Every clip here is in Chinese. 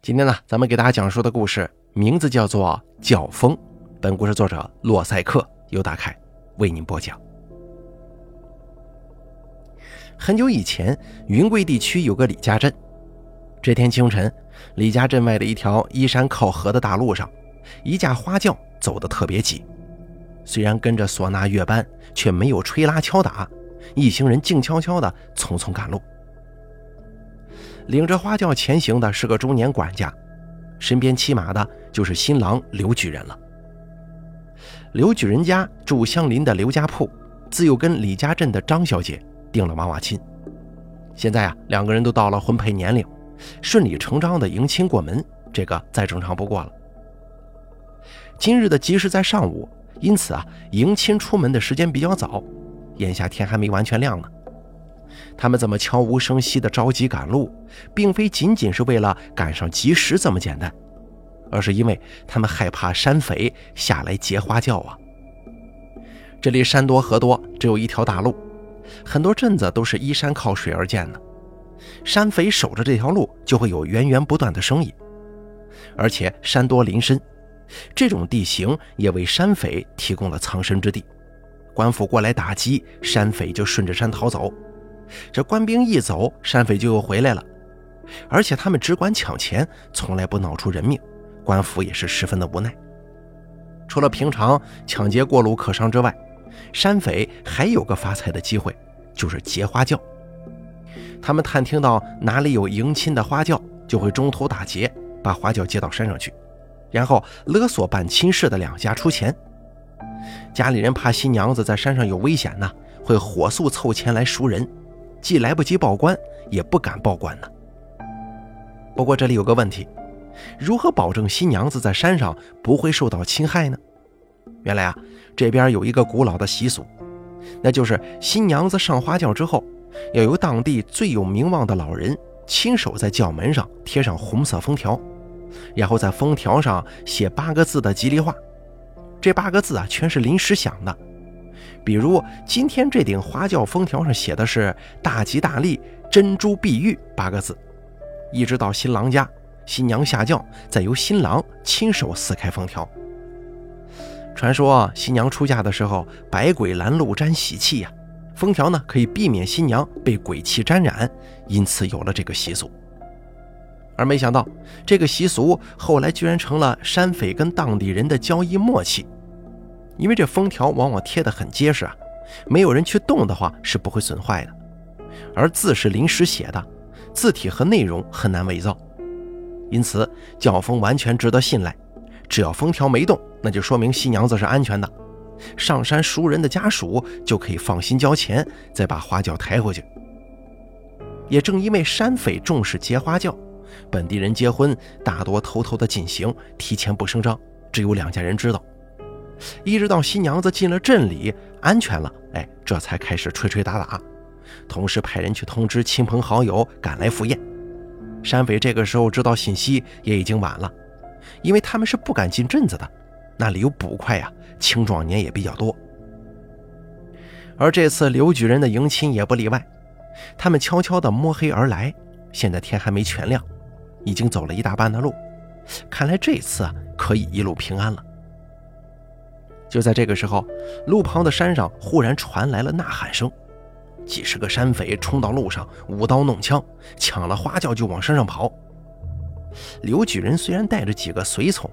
今天呢，咱们给大家讲述的故事名字叫做《教风》。本故事作者洛赛克由大凯为您播讲。很久以前，云贵地区有个李家镇。这天清晨，李家镇外的一条依山靠河的大路上，一架花轿走得特别急。虽然跟着唢呐乐班，却没有吹拉敲打，一行人静悄悄地匆匆赶路。领着花轿前行的是个中年管家，身边骑马的就是新郎刘举人了。刘举人家住相邻的刘家铺，自幼跟李家镇的张小姐定了娃娃亲。现在啊，两个人都到了婚配年龄，顺理成章的迎亲过门，这个再正常不过了。今日的吉时在上午，因此啊，迎亲出门的时间比较早，眼下天还没完全亮呢。他们这么悄无声息地着急赶路，并非仅仅是为了赶上及时这么简单，而是因为他们害怕山匪下来劫花轿啊。这里山多河多，只有一条大路，很多镇子都是依山靠水而建的，山匪守着这条路，就会有源源不断的生意。而且山多林深，这种地形也为山匪提供了藏身之地。官府过来打击，山匪就顺着山逃走。这官兵一走，山匪就又回来了，而且他们只管抢钱，从来不闹出人命，官府也是十分的无奈。除了平常抢劫过路客商之外，山匪还有个发财的机会，就是劫花轿。他们探听到哪里有迎亲的花轿，就会中途打劫，把花轿接到山上去，然后勒索办亲事的两家出钱。家里人怕新娘子在山上有危险呢，会火速凑钱来赎人。既来不及报官，也不敢报官呢。不过这里有个问题，如何保证新娘子在山上不会受到侵害呢？原来啊，这边有一个古老的习俗，那就是新娘子上花轿之后，要由当地最有名望的老人亲手在轿门上贴上红色封条，然后在封条上写八个字的吉利话。这八个字啊，全是临时想的。比如今天这顶花轿封条上写的是“大吉大利，珍珠碧玉”八个字，一直到新郎家，新娘下轿，再由新郎亲手撕开封条。传说新娘出嫁的时候，百鬼拦路沾喜气呀，封条呢可以避免新娘被鬼气沾染，因此有了这个习俗。而没想到，这个习俗后来居然成了山匪跟当地人的交易默契。因为这封条往往贴得很结实啊，没有人去动的话是不会损坏的。而字是临时写的，字体和内容很难伪造，因此轿封完全值得信赖。只要封条没动，那就说明新娘子是安全的。上山赎人的家属就可以放心交钱，再把花轿抬回去。也正因为山匪重视结花轿，本地人结婚大多偷偷的进行，提前不声张，只有两家人知道。一直到新娘子进了镇里，安全了，哎，这才开始吹吹打打，同时派人去通知亲朋好友赶来赴宴。山匪这个时候知道信息也已经晚了，因为他们是不敢进镇子的，那里有捕快呀，青壮年也比较多。而这次刘举人的迎亲也不例外，他们悄悄地摸黑而来，现在天还没全亮，已经走了一大半的路，看来这次可以一路平安了。就在这个时候，路旁的山上忽然传来了呐喊声，几十个山匪冲到路上，舞刀弄枪，抢了花轿就往山上跑。刘举人虽然带着几个随从，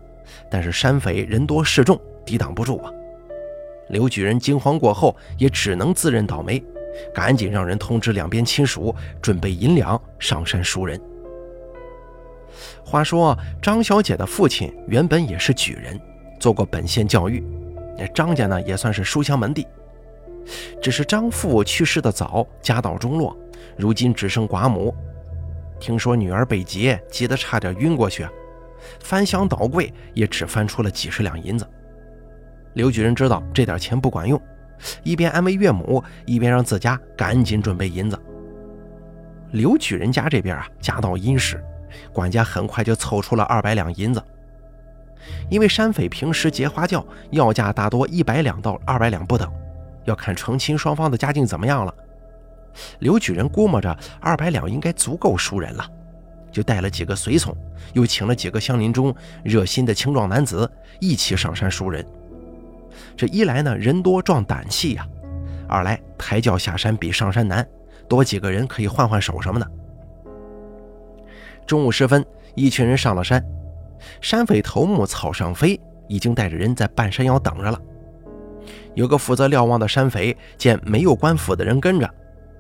但是山匪人多势众，抵挡不住啊。刘举人惊慌过后，也只能自认倒霉，赶紧让人通知两边亲属，准备银两上山赎人。话说张小姐的父亲原本也是举人，做过本县教育。那张家呢，也算是书香门第，只是张父去世的早，家道中落，如今只剩寡母。听说女儿被劫，急得差点晕过去，翻箱倒柜也只翻出了几十两银子。刘举人知道这点钱不管用，一边安慰岳母，一边让自家赶紧准备银子。刘举人家这边啊，家道殷实，管家很快就凑出了二百两银子。因为山匪平时劫花轿要价大多一百两到二百两不等，要看成亲双方的家境怎么样了。刘举人估摸着二百两应该足够赎人了，就带了几个随从，又请了几个乡邻中热心的青壮男子一起上山赎人。这一来呢，人多壮胆气呀；二来抬轿下山比上山难，多几个人可以换换手什么的。中午时分，一群人上了山，山匪头目草上飞已经带着人在半山腰等着了。有个负责瞭望的山匪见没有官府的人跟着，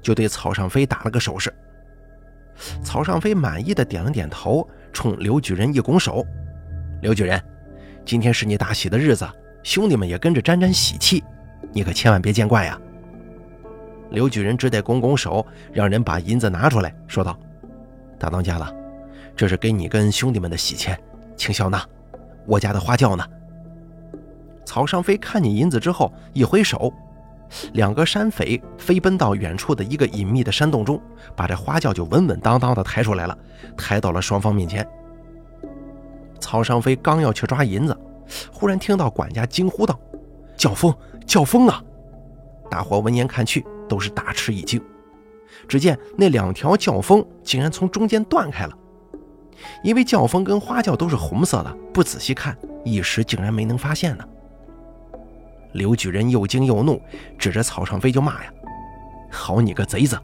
就对草上飞打了个手势。草上飞满意的点了点头，冲刘举人一拱手：“刘举人，今天是你大喜的日子，兄弟们也跟着沾沾喜气，你可千万别见怪呀。”刘举人只得拱拱手，让人把银子拿出来，说道：“大当家了，这是给你跟兄弟们的喜钱，请笑纳。我家的花轿呢？”草上飞看见银子之后，一挥手。两个山匪飞奔到远处的一个隐秘的山洞中，把这花轿就稳稳当当的抬出来了，抬到了双方面前。曹尚飞刚要去抓银子，忽然听到管家惊呼道：“轿风，轿风啊！”大伙闻言看去，都是大吃一惊。只见那两条轿风竟然从中间断开了，因为轿风跟花轿都是红色的，不仔细看，一时竟然没能发现呢。刘举人又惊又怒，指着草上飞就骂呀：“好你个贼子！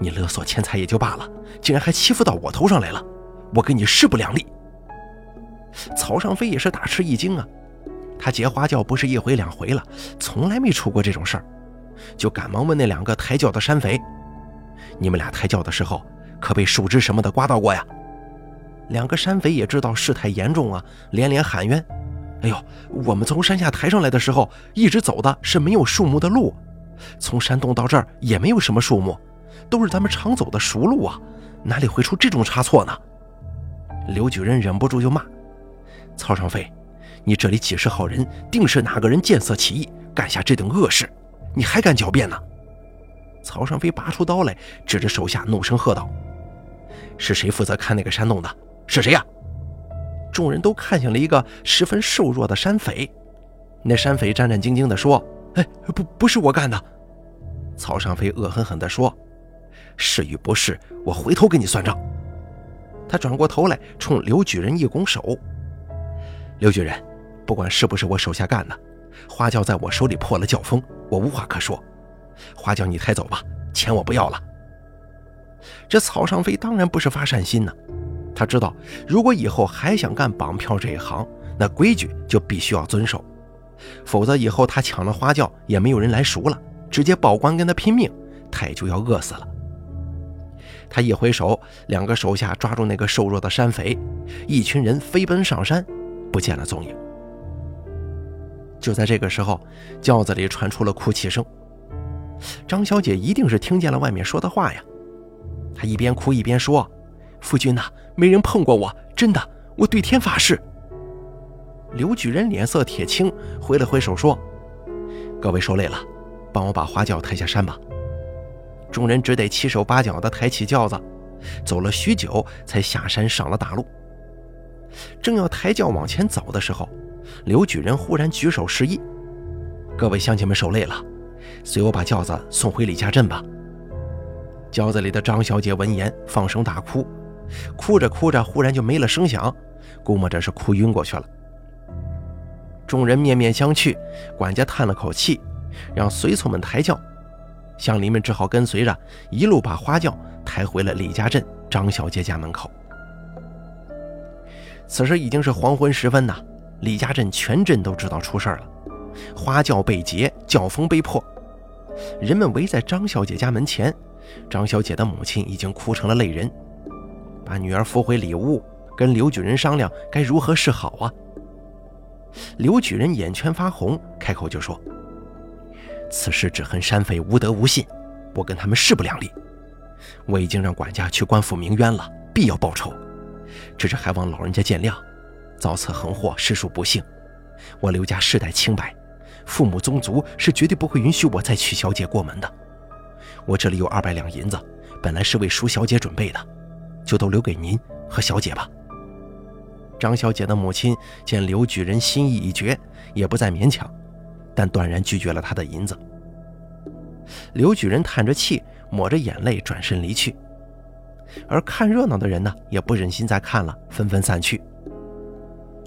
你勒索钱财也就罢了，竟然还欺负到我头上来了！我跟你势不两立！”草上飞也是大吃一惊啊，他劫花轿不是一回两回了，从来没出过这种事儿，就赶忙问那两个抬轿的山匪：“你们俩抬轿的时候，可被树枝什么的刮到过呀？”两个山匪也知道事态严重啊，连连喊冤。哎呦，我们从山下抬上来的时候，一直走的是没有树木的路，从山洞到这儿也没有什么树木，都是咱们常走的熟路啊，哪里会出这种差错呢？刘举人忍不住就骂：“曹尚飞，你这里几十号人，定是哪个人见色起意，干下这等恶事，你还敢狡辩呢？”曹尚飞拔出刀来，指着手下怒声喝道：“是谁负责看那个山洞的？是谁呀？”众人都看向了一个十分瘦弱的山匪，那山匪战战兢兢地说：“哎，不，不是我干的。”曹尚飞恶狠狠地说：“是与不是，我回头跟你算账。”他转过头来，冲刘举人一拱手：“刘举人，不管是不是我手下干的，花轿在我手里破了轿风，我无话可说。花轿你抬走吧，钱我不要了。”这曹尚飞当然不是发善心呢。他知道，如果以后还想干绑票这一行，那规矩就必须要遵守，否则以后他抢了花轿也没有人来赎了，直接报官跟他拼命，他也就要饿死了。他一挥手，两个手下抓住那个瘦弱的山匪，一群人飞奔上山，不见了踪影。就在这个时候，轿子里传出了哭泣声。张小姐一定是听见了外面说的话呀，她一边哭一边说。夫君呐，没人碰过我，真的，我对天发誓。刘举人脸色铁青，挥了挥手说：“各位受累了，帮我把花轿抬下山吧。”众人只得七手八脚地抬起轿子，走了许久，才下山上了大路。正要抬轿往前走的时候，刘举人忽然举手示意：“各位乡亲们受累了，随我把轿子送回李家镇吧。”轿子里的张小姐闻言，放声大哭。哭着哭着，忽然就没了声响，估摸着是哭晕过去了。众人面面相觑，管家叹了口气，让随从们抬轿，乡邻们只好跟随着，一路把花轿抬回了李家镇张小姐家门口。此时已经是黄昏时分呐，李家镇全镇都知道出事了，花轿被劫，轿风被破，人们围在张小姐家门前，张小姐的母亲已经哭成了泪人。把女儿扶回里屋，跟刘举人商量该如何是好啊。刘举人眼圈发红，开口就说：“此事只恨山匪无德无信，我跟他们势不两立。我已经让管家去官府鸣冤了，必要报仇。只是还望老人家见谅，遭此横祸，实属不幸。我刘家世代清白，父母宗族是绝对不会允许我再娶小姐过门的。我这里有二百两银子，本来是为赎小姐准备的。”就都留给您和小姐吧。张小姐的母亲见刘举人心意已决，也不再勉强，但断然拒绝了他的银子。刘举人叹着气，抹着眼泪，转身离去。而看热闹的人呢，也不忍心再看了，纷纷散去。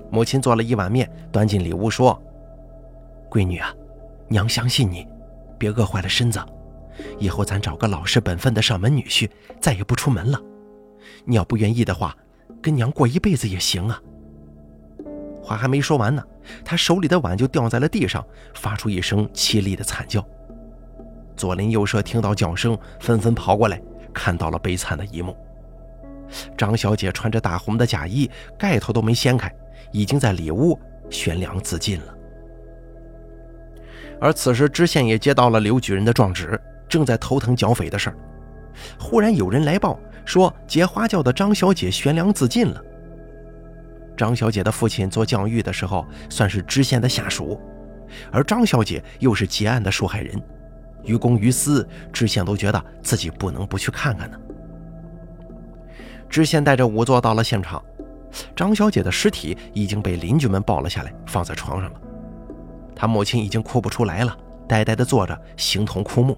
母亲做了一碗面，端进里屋说：“闺女啊，娘相信你，别饿坏了身子。以后咱找个老实本分的上门女婿，再也不出门了。你要不愿意的话，跟娘过一辈子也行啊。”话还没说完呢，他手里的碗就掉在了地上，发出一声凄厉的惨叫。左邻右舍听到叫声，纷纷跑过来，看到了悲惨的一幕。张小姐穿着大红的嫁衣，盖头都没掀开，已经在里屋悬梁自尽了。而此时，知县也接到了刘举人的状纸，正在头疼剿匪的事儿。忽然有人来报说，结花轿的张小姐悬梁自尽了。张小姐的父亲做教育的时候，算是知县的下属，而张小姐又是结案的受害人。于公于私，知县都觉得自己不能不去看看呢。知县带着仵作到了现场，张小姐的尸体已经被邻居们抱了下来，放在床上了。她母亲已经哭不出来了，呆呆地坐着，形同枯木。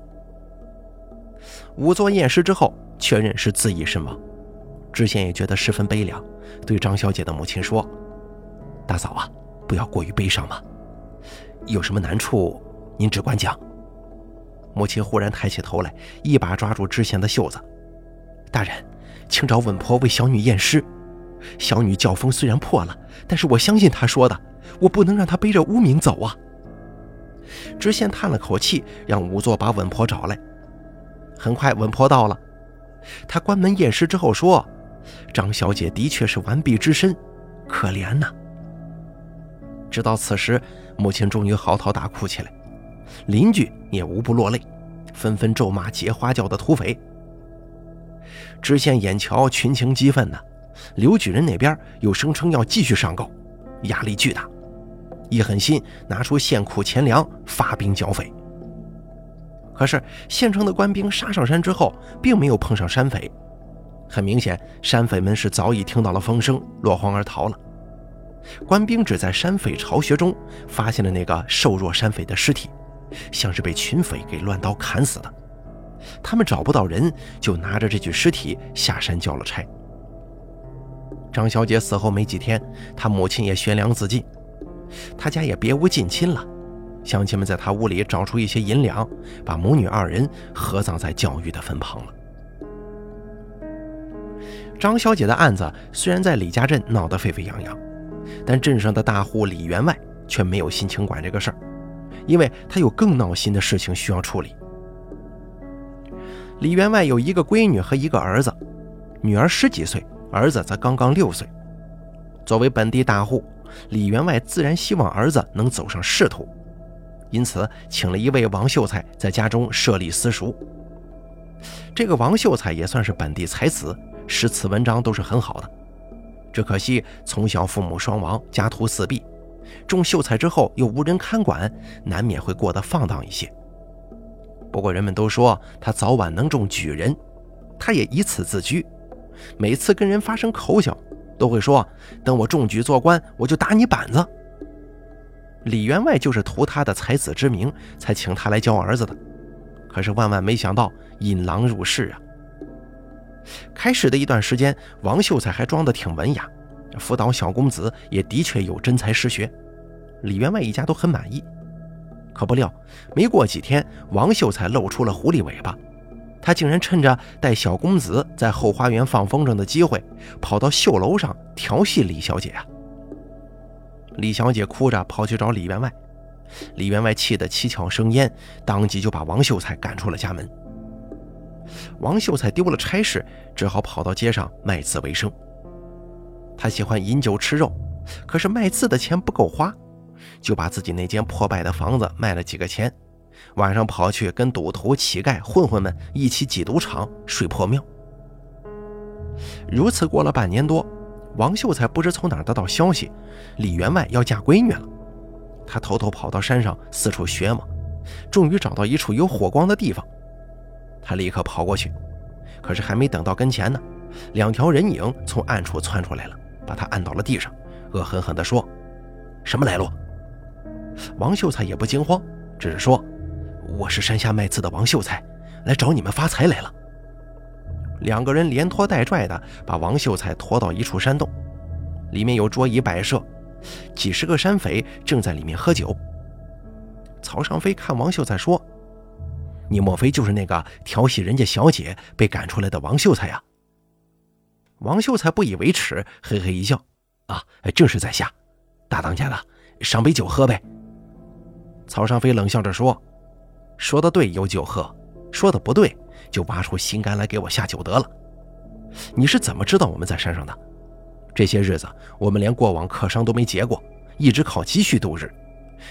仵作验尸之后，确认是自缢身亡。知县也觉得十分悲凉，对张小姐的母亲说：“大嫂啊，不要过于悲伤嘛，有什么难处，您只管讲。”母亲忽然抬起头来，一把抓住知县的袖子：“大人，请找稳婆为小女验尸。小女教风虽然破了，但是我相信她说的，我不能让她背着污名走啊。”知县叹了口气，让仵作把稳婆找来。很快，稳婆到了。他关门验尸之后说：“张小姐的确是完璧之身，可怜呐。”直到此时，母亲终于嚎啕大哭起来。邻居也无不落泪，纷纷咒骂劫花轿的土匪。知县眼瞧群情激愤呢，刘举人那边又声称要继续上告，压力巨大，一狠心拿出现库钱粮发兵剿匪。可是县城的官兵杀上山之后，并没有碰上山匪，很明显，山匪们是早已听到了风声，落荒而逃了。官兵只在山匪巢穴中发现了那个瘦弱山匪的尸体。像是被群匪给乱刀砍死的，他们找不到人，就拿着这具尸体下山交了差。张小姐死后没几天，她母亲也悬梁自尽，她家也别无近亲了，乡亲们在他屋里找出一些银两，把母女二人合葬在教育的坟旁了。张小姐的案子虽然在李家镇闹得沸沸扬扬，但镇上的大户李员外却没有心情管这个事儿。因为他有更闹心的事情需要处理。李员外有一个闺女和一个儿子，女儿十几岁，儿子则刚刚六岁。作为本地大户，李员外自然希望儿子能走上仕途，因此请了一位王秀才在家中设立私塾。这个王秀才也算是本地才子，诗词文章都是很好的。只可惜从小父母双亡，家徒四壁。中秀才之后又无人看管，难免会过得放荡一些。不过人们都说他早晚能中举人，他也以此自居。每次跟人发生口角，都会说：“等我中举做官，我就打你板子。”李员外就是图他的才子之名，才请他来教儿子的。可是万万没想到，引狼入室啊！开始的一段时间，王秀才还装得挺文雅，辅导小公子也的确有真才实学。李员外一家都很满意，可不料没过几天，王秀才露出了狐狸尾巴。他竟然趁着带小公子在后花园放风筝的机会，跑到绣楼上调戏李小姐啊！李小姐哭着跑去找李员外，李员外气得七窍生烟，当即就把王秀才赶出了家门。王秀才丢了差事，只好跑到街上卖字为生。他喜欢饮酒吃肉，可是卖字的钱不够花。就把自己那间破败的房子卖了几个钱，晚上跑去跟赌徒、乞丐、混混们一起挤赌场、睡破庙。如此过了半年多，王秀才不知从哪得到消息，李员外要嫁闺女了。他偷偷跑到山上四处寻摸，终于找到一处有火光的地方。他立刻跑过去，可是还没等到跟前呢，两条人影从暗处窜出来了，把他按到了地上，恶狠狠地说：“什么来路？”王秀才也不惊慌，只是说：“我是山下卖字的王秀才，来找你们发财来了。”两个人连拖带拽的把王秀才拖到一处山洞，里面有桌椅摆设，几十个山匪正在里面喝酒。曹尚飞看王秀才说：“你莫非就是那个调戏人家小姐被赶出来的王秀才呀？”王秀才不以为耻，嘿嘿一笑：“啊，正是在下。大当家的，赏杯酒喝呗。”曹尚飞冷笑着说：“说的对，有酒喝；说的不对。”就挖出心肝来给我下酒得了。你是怎么知道我们在山上的？这些日子我们连过往客商都没结过，一直靠积蓄度日。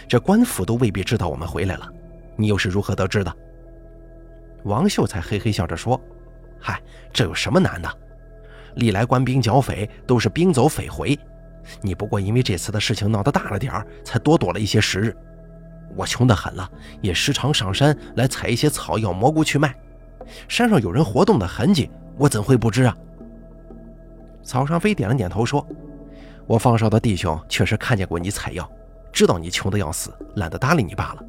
这官府都未必知道我们回来了，你又是如何得知的？王秀才嘿嘿笑着说：“嗨，这有什么难的？历来官兵剿匪都是兵走匪回，你不过因为这次的事情闹得大了点儿，才多躲了一些时日。我穷得很了，也时常上山来采一些草药蘑菇去卖。”山上有人活动的痕迹，我怎会不知啊？曹尚飞点了点头说：“我放哨的弟兄确实看见过你采药，知道你穷得要死，懒得搭理你罢了。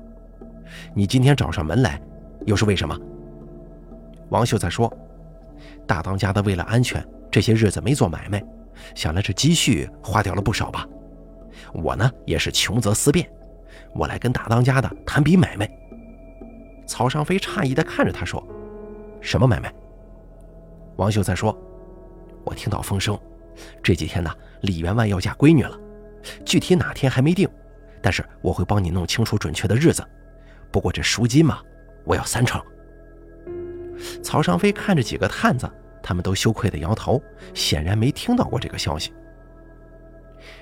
你今天找上门来，又是为什么？”王秀才说：“大当家的为了安全，这些日子没做买卖，想来这积蓄花掉了不少吧？我呢，也是穷则思变，我来跟大当家的谈笔买卖。”曹尚飞诧异地看着他说。什么买卖？王秀才说：“我听到风声，这几天呢，李员外要嫁闺女了，具体哪天还没定，但是我会帮你弄清楚准确的日子。不过这赎金嘛，我要三成。”曹尚飞看着几个探子，他们都羞愧地摇头，显然没听到过这个消息。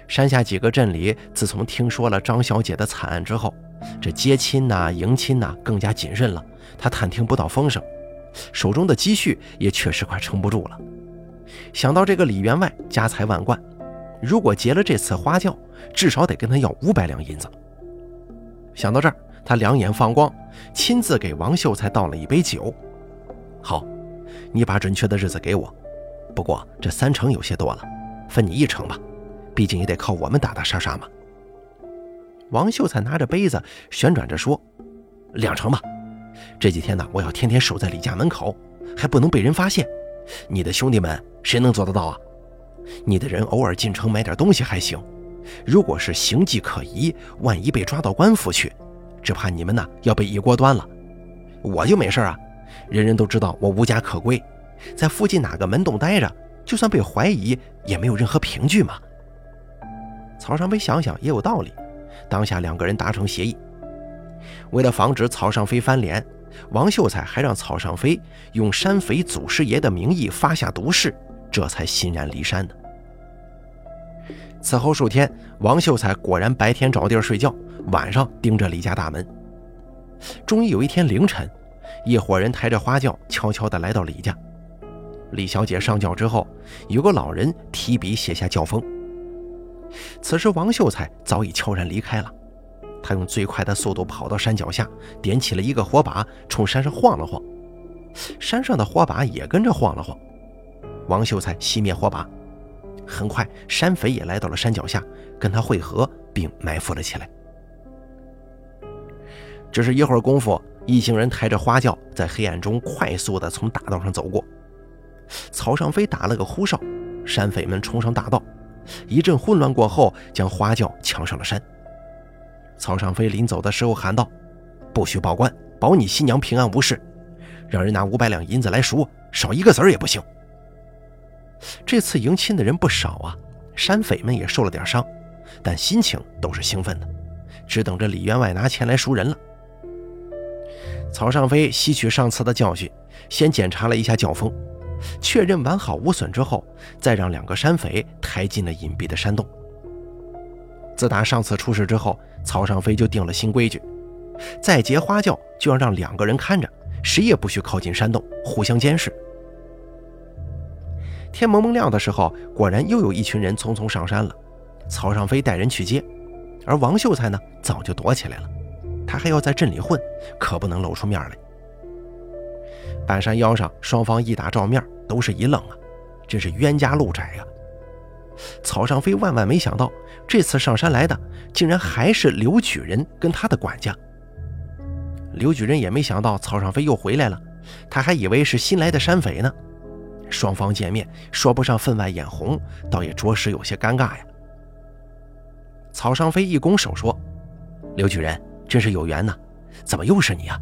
山下几个镇里，自从听说了张小姐的惨案之后，这接亲呐、迎亲呐，更加谨慎了。他探听不到风声。手中的积蓄也确实快撑不住了。想到这个李员外家财万贯，如果结了这次花轿，至少得跟他要五百两银子。想到这儿，他两眼放光，亲自给王秀才倒了一杯酒。好，你把准确的日子给我。不过这三成有些多了，分你一成吧，毕竟也得靠我们打打杀杀嘛。王秀才拿着杯子旋转着说：“两成吧。”这几天呢，我要天天守在李家门口，还不能被人发现。你的兄弟们谁能做得到啊？你的人偶尔进城买点东西还行，如果是形迹可疑，万一被抓到官府去，只怕你们呢要被一锅端了。我就没事啊，人人都知道我无家可归，在附近哪个门洞待着，就算被怀疑也没有任何凭据嘛。曹尚飞想想也有道理，当下两个人达成协议。为了防止曹尚飞翻脸，王秀才还让曹尚飞用山匪祖师爷的名义发下毒誓，这才欣然离山的。此后数天，王秀才果然白天找地儿睡觉，晚上盯着李家大门。终于有一天凌晨，一伙人抬着花轿悄悄地来到李家。李小姐上轿之后，有个老人提笔写下轿封。此时，王秀才早已悄然离开了。他用最快的速度跑到山脚下，点起了一个火把，冲山上晃了晃。山上的火把也跟着晃了晃。王秀才熄灭火把，很快山匪也来到了山脚下，跟他会合，并埋伏了起来。只是一会儿功夫，一行人抬着花轿在黑暗中快速地从大道上走过。曹尚飞打了个呼哨，山匪们冲上大道，一阵混乱过后，将花轿抢上了山。曹尚飞临走的时候喊道：“不许报官，保你新娘平安无事。让人拿五百两银子来赎，少一个子儿也不行。”这次迎亲的人不少啊，山匪们也受了点伤，但心情都是兴奋的，只等着李员外拿钱来赎人了。曹尚飞吸取上次的教训，先检查了一下轿风，确认完好无损之后，再让两个山匪抬进了隐蔽的山洞。自打上次出事之后，曹尚飞就定了新规矩：再结花轿就要让两个人看着，谁也不许靠近山洞，互相监视。天蒙蒙亮的时候，果然又有一群人匆匆上山了。曹尚飞带人去接，而王秀才呢，早就躲起来了。他还要在镇里混，可不能露出面来。半山腰上，双方一打照面，都是一愣啊，真是冤家路窄呀！曹尚飞万万没想到，这次上山来的竟然还是刘举人跟他的管家。刘举人也没想到曹尚飞又回来了，他还以为是新来的山匪呢。双方见面说不上分外眼红，倒也着实有些尴尬呀。曹尚飞一拱手说：“刘举人，真是有缘呐，怎么又是你啊？”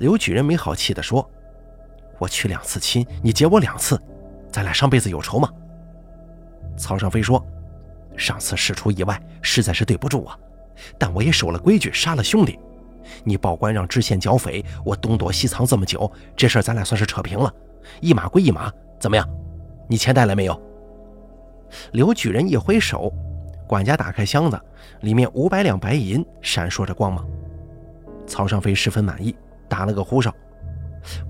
刘举人没好气地说：“我娶两次亲，你结我两次，咱俩上辈子有仇吗？”曹尚飞说：“上次事出意外，实在是对不住啊，但我也守了规矩，杀了兄弟。你报官让知县剿匪，我东躲西藏这么久，这事咱俩算是扯平了，一码归一码，怎么样？你钱带来没有？”刘举人一挥手，管家打开箱子，里面五百两白银闪烁着光芒。曹尚飞十分满意，打了个呼哨。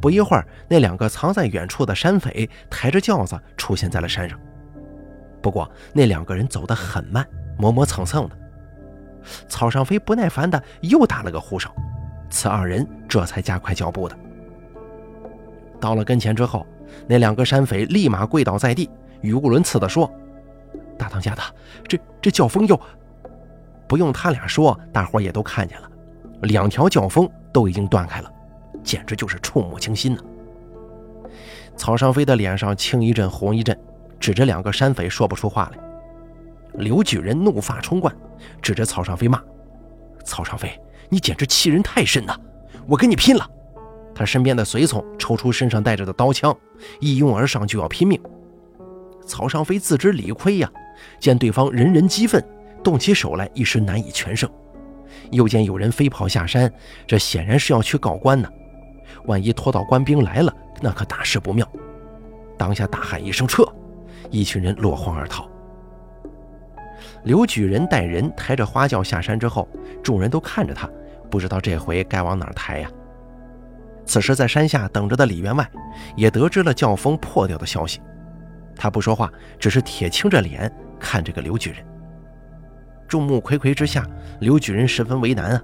不一会儿，那两个藏在远处的山匪抬着轿子出现在了山上。不过那两个人走得很慢，磨磨蹭蹭的。曹尚飞不耐烦的又打了个呼哨，此二人这才加快脚步的。到了跟前之后，那两个山匪立马跪倒在地，语无伦次的说：“大当家的，这这轿风又……不用他俩说，大伙也都看见了，两条轿风都已经断开了，简直就是触目惊心呐！”曹尚飞的脸上青一阵红一阵。指着两个山匪说不出话来，刘举人怒发冲冠，指着曹尚飞骂：“曹尚飞，你简直欺人太甚呐！我跟你拼了！”他身边的随从抽出身上带着的刀枪，一拥而上就要拼命。曹尚飞自知理亏呀，见对方人人激愤，动起手来一时难以全胜。又见有人飞跑下山，这显然是要去告官呢。万一拖到官兵来了，那可大事不妙。当下大喊一声：“撤！”一群人落荒而逃。刘举人带人抬着花轿下山之后，众人都看着他，不知道这回该往哪抬呀。此时在山下等着的李员外也得知了轿风破掉的消息，他不说话，只是铁青着脸看这个刘举人。众目睽睽之下，刘举人十分为难啊。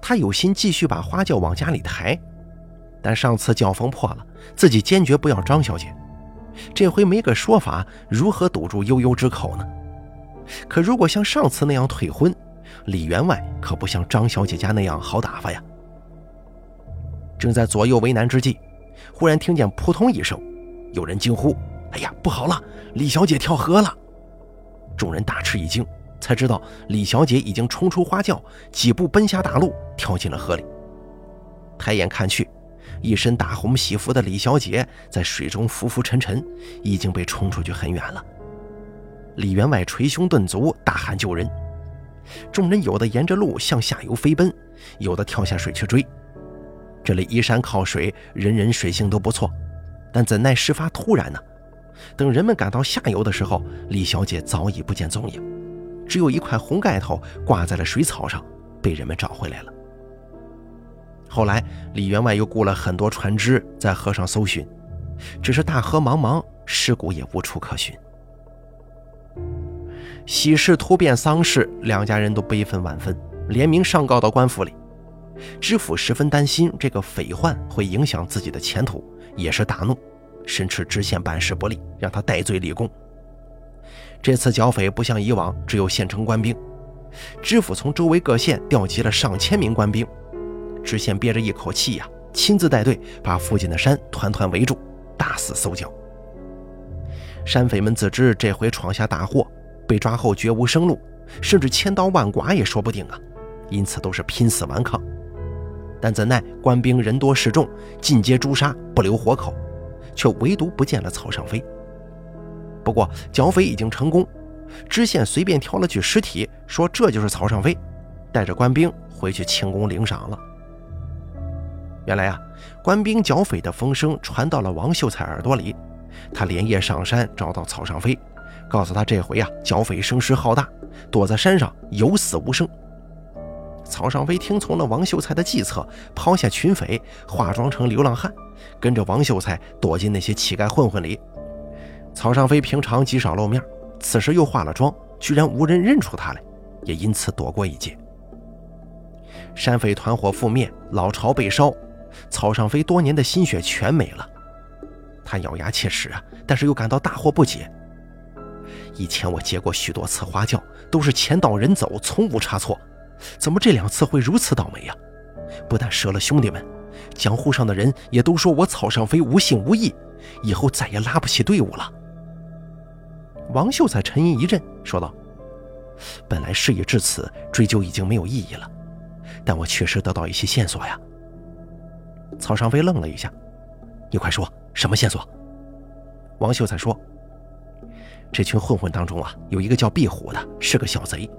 他有心继续把花轿往家里抬，但上次轿风破了，自己坚决不要张小姐。这回没个说法，如何堵住悠悠之口呢？可如果像上次那样退婚，李员外可不像张小姐家那样好打发呀。正在左右为难之际，忽然听见扑通一声，有人惊呼：“哎呀，不好了！李小姐跳河了！”众人大吃一惊，才知道李小姐已经冲出花轿，几步奔下大路，跳进了河里。抬眼看去。一身大红喜服的李小姐在水中浮浮沉沉，已经被冲出去很远了。李员外捶胸顿足，大喊救人。众人有的沿着路向下游飞奔，有的跳下水去追。这里依山靠水，人人水性都不错，但怎奈事发突然呢？等人们赶到下游的时候，李小姐早已不见踪影，只有一块红盖头挂在了水草上，被人们找回来了。后来，李员外又雇了很多船只在河上搜寻，只是大河茫茫，尸骨也无处可寻。喜事突变丧事，两家人都悲愤万分，联名上告到官府里。知府十分担心这个匪患会影响自己的前途，也是大怒，申斥知县办事不力，让他戴罪立功。这次剿匪不像以往只有县城官兵，知府从周围各县调集了上千名官兵。知县憋着一口气呀，亲自带队把附近的山团团围住，大肆搜剿。山匪们自知这回闯下大祸，被抓后绝无生路，甚至千刀万剐也说不定啊，因此都是拼死顽抗。但怎奈官兵人多势众，尽皆诛杀，不留活口，却唯独不见了曹尚飞。不过剿匪已经成功，知县随便挑了具尸体，说这就是曹尚飞，带着官兵回去庆功领赏了。原来啊，官兵剿匪的风声传到了王秀才耳朵里，他连夜上山找到曹尚飞，告诉他这回啊剿匪声势浩大，躲在山上有死无生。曹尚飞听从了王秀才的计策，抛下群匪，化妆成流浪汉，跟着王秀才躲进那些乞丐混混里。曹尚飞平常极少露面，此时又化了妆，居然无人认出他来，也因此躲过一劫。山匪团伙覆灭，老巢被烧。曹尚飞多年的心血全没了，他咬牙切齿啊，但是又感到大惑不解。以前我接过许多次花轿，都是钱到人走，从无差错，怎么这两次会如此倒霉呀？不但折了兄弟们，江湖上的人也都说我曹尚飞无信无义，以后再也拉不起队伍了。王秀才沉吟一阵，说道：“本来事已至此，追究已经没有意义了，但我确实得到一些线索呀。”曹尚飞愣了一下：“你快说，什么线索？”王秀才说：“这群混混当中啊，有一个叫壁虎的，是个小贼。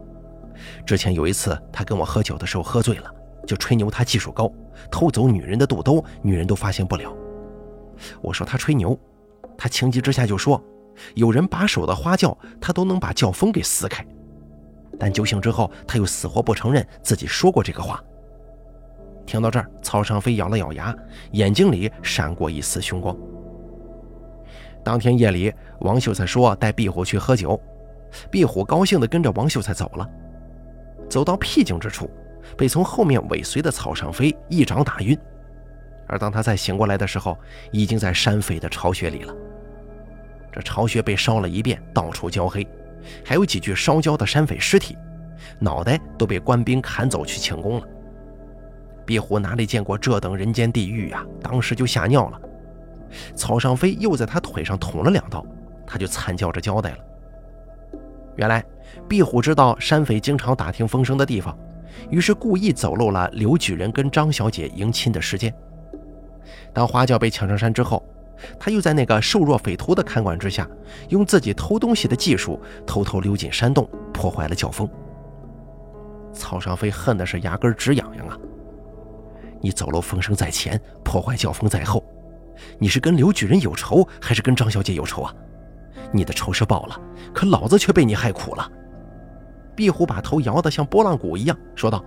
之前有一次，他跟我喝酒的时候喝醉了，就吹牛他技术高，偷走女人的肚兜，女人都发现不了。我说他吹牛，他情急之下就说，有人把守的花轿，他都能把轿封给撕开。但酒醒之后，他又死活不承认自己说过这个话。”听到这儿，曹尚飞咬了咬牙，眼睛里闪过一丝凶光。当天夜里，王秀才说带壁虎去喝酒，壁虎高兴地跟着王秀才走了。走到僻静之处，被从后面尾随的曹尚飞一掌打晕。而当他再醒过来的时候，已经在山匪的巢穴里了。这巢穴被烧了一遍，到处焦黑，还有几具烧焦的山匪尸体，脑袋都被官兵砍走去请功了。壁虎哪里见过这等人间地狱呀？当时就吓尿了。曹尚飞又在他腿上捅了两刀，他就惨叫着交代了。原来壁虎知道山匪经常打听风声的地方，于是故意走漏了刘举人跟张小姐迎亲的时间。当花轿被抢上山之后，他又在那个瘦弱匪徒的看管之下，用自己偷东西的技术偷偷溜进山洞，破坏了轿风。曹尚飞恨的是牙根直痒痒啊！你走漏风声在前，破坏教风在后。你是跟刘举人有仇，还是跟张小姐有仇啊？你的仇是报了，可老子却被你害苦了。壁虎把头摇得像拨浪鼓一样，说道：“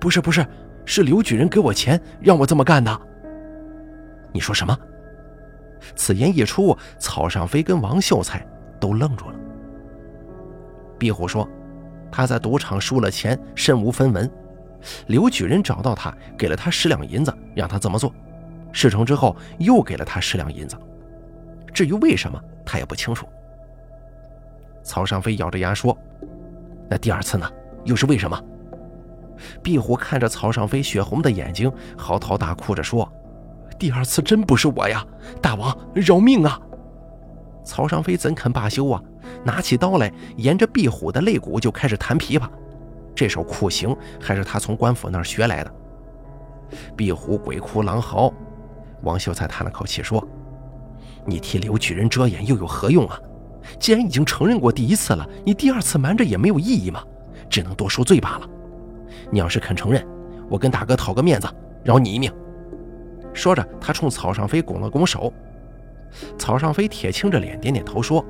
不是，不是，是刘举人给我钱，让我这么干的。”你说什么？此言一出，草上飞跟王秀才都愣住了。壁虎说：“他在赌场输了钱，身无分文。刘举人找到他，给了他十两银子，让他这么做。”事成之后，又给了他十两银子。至于为什么，他也不清楚。曹尚飞咬着牙说：“那第二次呢？又是为什么？”壁虎看着曹尚飞血红的眼睛，嚎啕大哭着说：“第二次真不是我呀，大王饶命啊！”曹尚飞怎肯罢休啊？拿起刀来，沿着壁虎的肋骨就开始弹琵琶。这手酷刑还是他从官府那儿学来的。壁虎鬼哭狼嚎。王秀才叹了口气说：“你替刘举人遮掩又有何用啊？既然已经承认过第一次了，你第二次瞒着也没有意义嘛，只能多受罪罢了。你要是肯承认，我跟大哥讨个面子，饶你一命。”说着，他冲曹尚飞拱了拱手。曹尚飞铁青着脸点点头说：“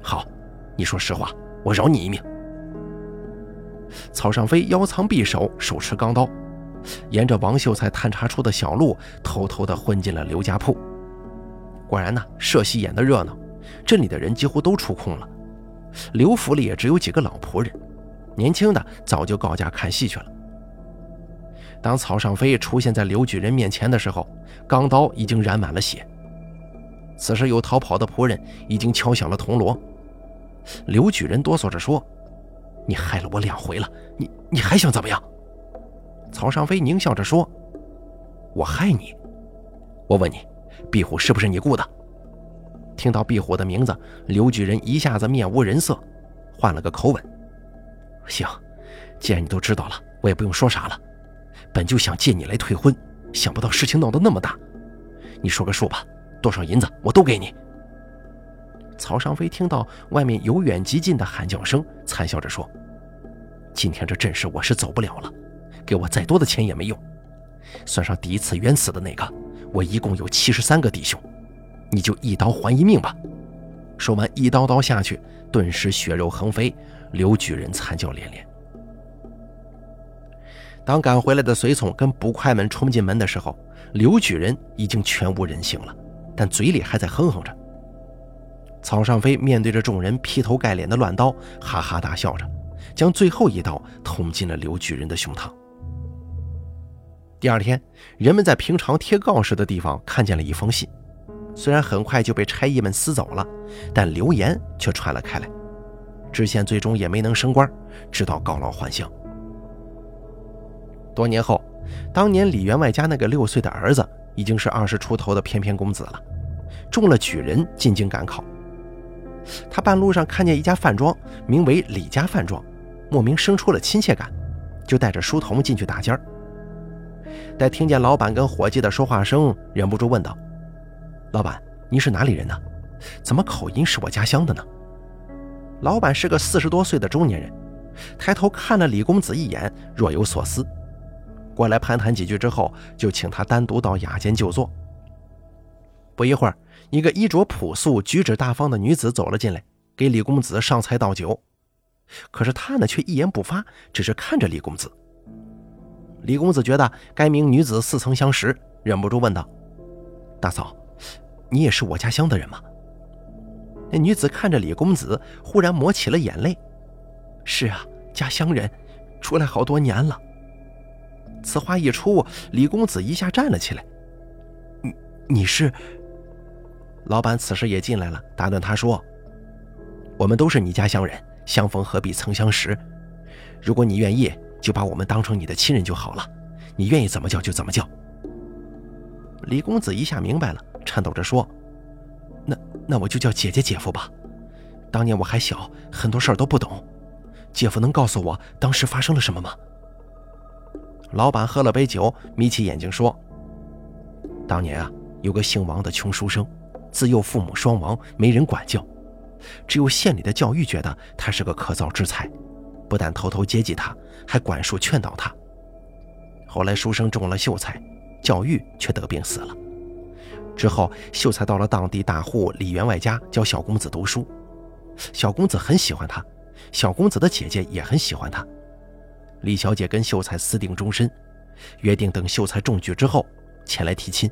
好，你说实话，我饶你一命。”曹尚飞腰藏匕首，手持钢刀。沿着王秀才探查出的小路，偷偷地混进了刘家铺。果然呢，社戏演的热闹，镇里的人几乎都出空了。刘府里也只有几个老仆人，年轻的早就告假看戏去了。当曹尚飞出现在刘举人面前的时候，钢刀已经染满了血。此时有逃跑的仆人已经敲响了铜锣。刘举人哆嗦着说：“你害了我两回了，你你还想怎么样？”曹尚飞狞笑着说：“我害你？我问你，壁虎是不是你雇的？”听到壁虎的名字，刘举人一下子面无人色，换了个口吻：“行，既然你都知道了，我也不用说啥了。本就想借你来退婚，想不到事情闹得那么大。你说个数吧，多少银子我都给你。”曹尚飞听到外面由远及近的喊叫声，惨笑着说：“今天这阵势，我是走不了了。”给我再多的钱也没用，算上第一次冤死的那个，我一共有七十三个弟兄，你就一刀还一命吧。说完，一刀刀下去，顿时血肉横飞，刘举人惨叫连连。当赶回来的随从跟捕快们冲进门的时候，刘举人已经全无人性了，但嘴里还在哼哼着。曹尚飞面对着众人劈头盖脸的乱刀，哈哈大笑着，将最后一刀捅进了刘举人的胸膛。第二天，人们在平常贴告示的地方看见了一封信，虽然很快就被差役们撕走了，但流言却传了开来。知县最终也没能升官，直到告老还乡。多年后，当年李员外家那个六岁的儿子已经是二十出头的翩翩公子了。中了举人，进京赶考。他半路上看见一家饭庄，名为李家饭庄，莫名生出了亲切感，就带着书童进去打尖儿。待听见老板跟伙计的说话声，忍不住问道：“老板，您是哪里人呢？怎么口音是我家乡的呢？”老板是个四十多岁的中年人，抬头看了李公子一眼，若有所思。过来攀谈几句之后，就请他单独到雅间就坐。不一会儿，一个衣着朴素、举止大方的女子走了进来，给李公子上菜倒酒。可是她呢，却一言不发，只是看着李公子。李公子觉得该名女子似曾相识，忍不住问道：“大嫂，你也是我家乡的人吗？”那女子看着李公子，忽然抹起了眼泪：“是啊，家乡人，出来好多年了。”此话一出，李公子一下站了起来：“你你是？”老板此时也进来了，打断他说：“我们都是你家乡人，相逢何必曾相识。如果你愿意，就把我们当成你的亲人就好了。你愿意怎么叫就怎么叫。”李公子一下明白了，颤抖着说：“那那我就叫姐姐姐夫吧。当年我还小，很多事儿都不懂。姐夫能告诉我当时发生了什么吗？”老板喝了杯酒，眯起眼睛说：“当年啊，有个姓王的穷书生。”自幼父母双亡，没人管教，只有县里的教育觉得他是个可造之才，不但偷偷接济他，还管束劝导他。后来书生中了秀才，教育却得病死了。之后秀才到了当地大户李员外家教小公子读书，小公子很喜欢他，小公子的姐姐也很喜欢他。李小姐跟秀才私定终身，约定等秀才中举之后前来提亲。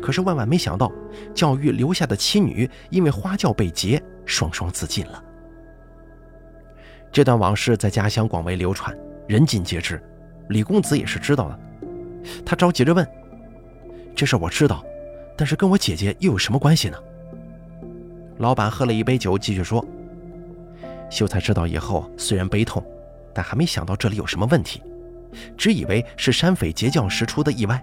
可是万万没想到，教育留下的妻女因为花轿被劫，双双自尽了。这段往事在家乡广为流传，人尽皆知。李公子也是知道的，他着急着问：“这事我知道，但是跟我姐姐又有什么关系呢？”老板喝了一杯酒，继续说：“秀才知道以后，虽然悲痛，但还没想到这里有什么问题，只以为是山匪劫轿时出的意外。”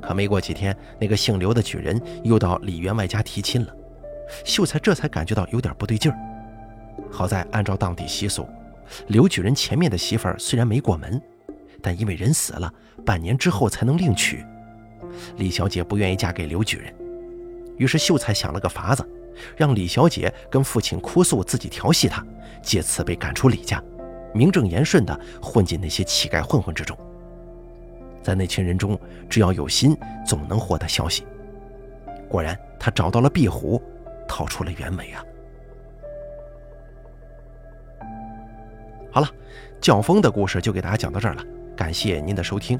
可没过几天，那个姓刘的举人又到李员外家提亲了，秀才这才感觉到有点不对劲儿。好在按照当地习俗，刘举人前面的媳妇儿虽然没过门，但因为人死了，半年之后才能另娶。李小姐不愿意嫁给刘举人，于是秀才想了个法子，让李小姐跟父亲哭诉自己调戏他，借此被赶出李家，名正言顺地混进那些乞丐混混之中。在那群人中，只要有心，总能获得消息。果然，他找到了壁虎，逃出了原委啊！好了，教风的故事就给大家讲到这儿了，感谢您的收听。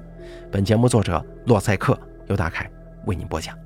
本节目作者洛赛克由大凯为您播讲。